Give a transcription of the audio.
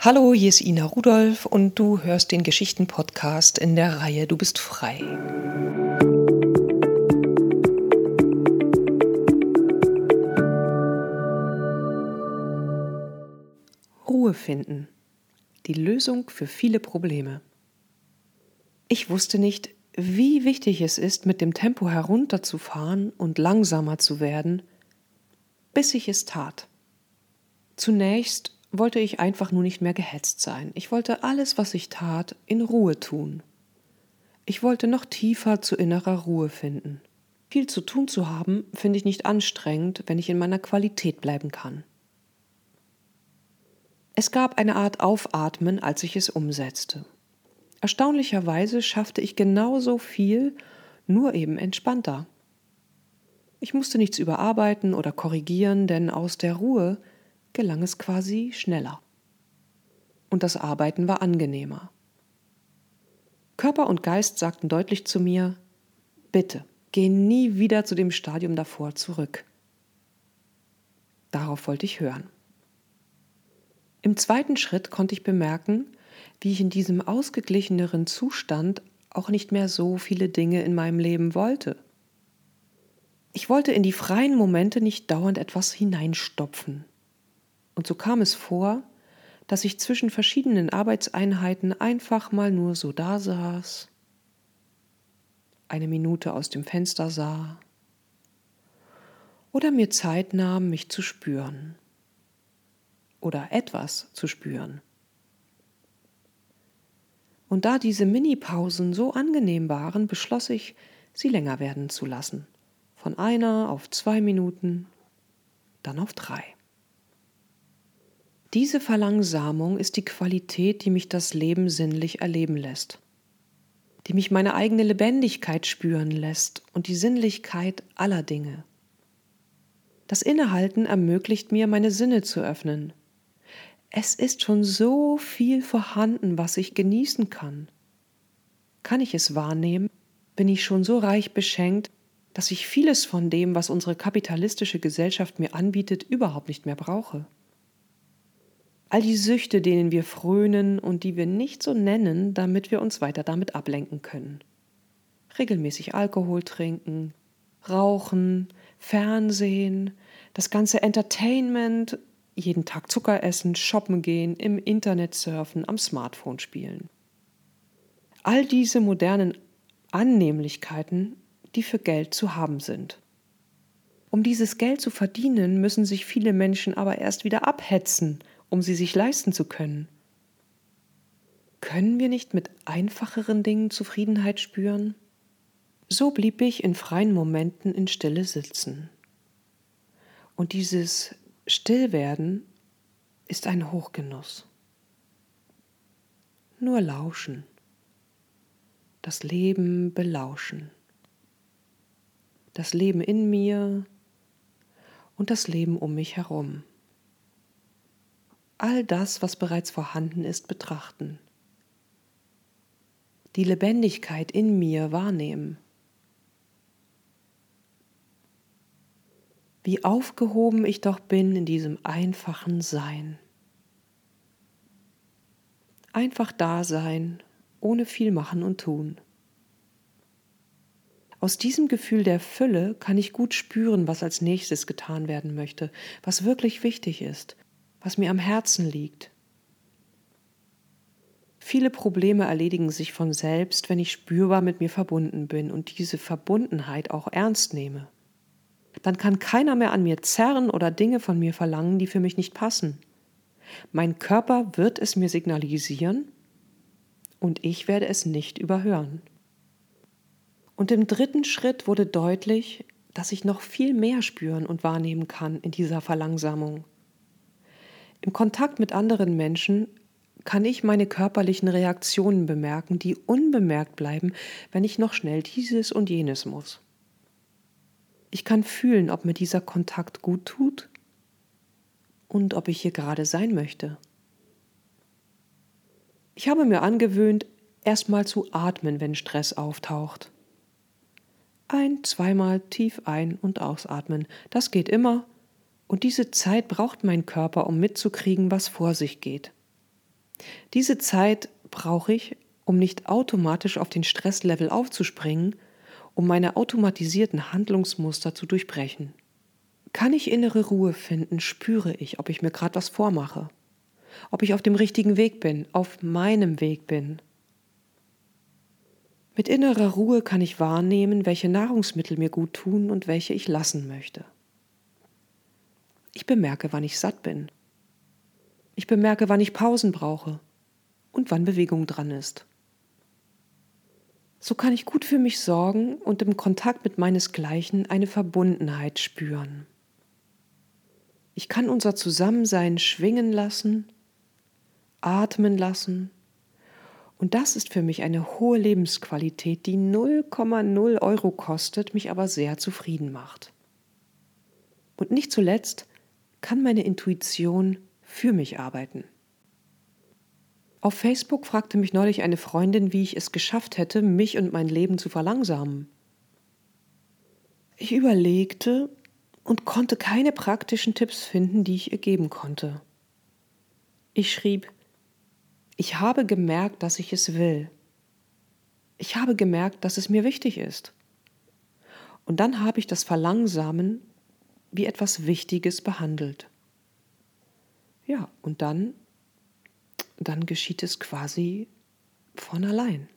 Hallo, hier ist Ina Rudolph und du hörst den Geschichten-Podcast in der Reihe Du bist frei. Ruhe finden. Die Lösung für viele Probleme. Ich wusste nicht, wie wichtig es ist, mit dem Tempo herunterzufahren und langsamer zu werden, bis ich es tat. Zunächst wollte ich einfach nur nicht mehr gehetzt sein. Ich wollte alles, was ich tat, in Ruhe tun. Ich wollte noch tiefer zu innerer Ruhe finden. Viel zu tun zu haben, finde ich nicht anstrengend, wenn ich in meiner Qualität bleiben kann. Es gab eine Art Aufatmen, als ich es umsetzte. Erstaunlicherweise schaffte ich genauso viel, nur eben entspannter. Ich musste nichts überarbeiten oder korrigieren, denn aus der Ruhe gelang es quasi schneller. Und das Arbeiten war angenehmer. Körper und Geist sagten deutlich zu mir, bitte, geh nie wieder zu dem Stadium davor zurück. Darauf wollte ich hören. Im zweiten Schritt konnte ich bemerken, wie ich in diesem ausgeglicheneren Zustand auch nicht mehr so viele Dinge in meinem Leben wollte. Ich wollte in die freien Momente nicht dauernd etwas hineinstopfen, und so kam es vor, dass ich zwischen verschiedenen Arbeitseinheiten einfach mal nur so da saß, eine Minute aus dem Fenster sah oder mir Zeit nahm, mich zu spüren oder etwas zu spüren. Und da diese Minipausen so angenehm waren, beschloss ich, sie länger werden zu lassen. Von einer auf zwei Minuten, dann auf drei. Diese Verlangsamung ist die Qualität, die mich das Leben sinnlich erleben lässt, die mich meine eigene Lebendigkeit spüren lässt und die Sinnlichkeit aller Dinge. Das Innehalten ermöglicht mir, meine Sinne zu öffnen. Es ist schon so viel vorhanden, was ich genießen kann. Kann ich es wahrnehmen, bin ich schon so reich beschenkt, dass ich vieles von dem, was unsere kapitalistische Gesellschaft mir anbietet, überhaupt nicht mehr brauche. All die Süchte, denen wir frönen und die wir nicht so nennen, damit wir uns weiter damit ablenken können. Regelmäßig Alkohol trinken, rauchen, Fernsehen, das ganze Entertainment, jeden Tag Zucker essen, shoppen gehen, im Internet surfen, am Smartphone spielen. All diese modernen Annehmlichkeiten, die für Geld zu haben sind. Um dieses Geld zu verdienen, müssen sich viele Menschen aber erst wieder abhetzen um sie sich leisten zu können. Können wir nicht mit einfacheren Dingen Zufriedenheit spüren? So blieb ich in freien Momenten in Stille sitzen. Und dieses Stillwerden ist ein Hochgenuss. Nur lauschen, das Leben belauschen, das Leben in mir und das Leben um mich herum all das, was bereits vorhanden ist, betrachten. Die Lebendigkeit in mir wahrnehmen. Wie aufgehoben ich doch bin in diesem einfachen Sein. Einfach da sein, ohne viel machen und tun. Aus diesem Gefühl der Fülle kann ich gut spüren, was als nächstes getan werden möchte, was wirklich wichtig ist, was mir am Herzen liegt. Viele Probleme erledigen sich von selbst, wenn ich spürbar mit mir verbunden bin und diese Verbundenheit auch ernst nehme. Dann kann keiner mehr an mir zerren oder Dinge von mir verlangen, die für mich nicht passen. Mein Körper wird es mir signalisieren und ich werde es nicht überhören. Und im dritten Schritt wurde deutlich, dass ich noch viel mehr spüren und wahrnehmen kann in dieser Verlangsamung. Im Kontakt mit anderen Menschen kann ich meine körperlichen Reaktionen bemerken, die unbemerkt bleiben, wenn ich noch schnell dieses und jenes muss. Ich kann fühlen, ob mir dieser Kontakt gut tut und ob ich hier gerade sein möchte. Ich habe mir angewöhnt, erstmal zu atmen, wenn Stress auftaucht. Ein, zweimal tief ein- und ausatmen. Das geht immer und diese Zeit braucht mein Körper, um mitzukriegen, was vor sich geht. Diese Zeit brauche ich, um nicht automatisch auf den Stresslevel aufzuspringen, um meine automatisierten Handlungsmuster zu durchbrechen. Kann ich innere Ruhe finden, spüre ich, ob ich mir gerade was vormache, ob ich auf dem richtigen Weg bin, auf meinem Weg bin. Mit innerer Ruhe kann ich wahrnehmen, welche Nahrungsmittel mir gut tun und welche ich lassen möchte. Ich bemerke, wann ich satt bin. Ich bemerke, wann ich Pausen brauche und wann Bewegung dran ist. So kann ich gut für mich sorgen und im Kontakt mit meinesgleichen eine Verbundenheit spüren. Ich kann unser Zusammensein schwingen lassen, atmen lassen, und das ist für mich eine hohe Lebensqualität, die 0,0 Euro kostet, mich aber sehr zufrieden macht. Und nicht zuletzt kann meine Intuition für mich arbeiten. Auf Facebook fragte mich neulich eine Freundin, wie ich es geschafft hätte, mich und mein Leben zu verlangsamen. Ich überlegte und konnte keine praktischen Tipps finden, die ich ihr geben konnte. Ich schrieb, ich habe gemerkt, dass ich es will. Ich habe gemerkt, dass es mir wichtig ist. Und dann habe ich das Verlangsamen wie etwas Wichtiges behandelt. Ja, und dann dann geschieht es quasi von allein.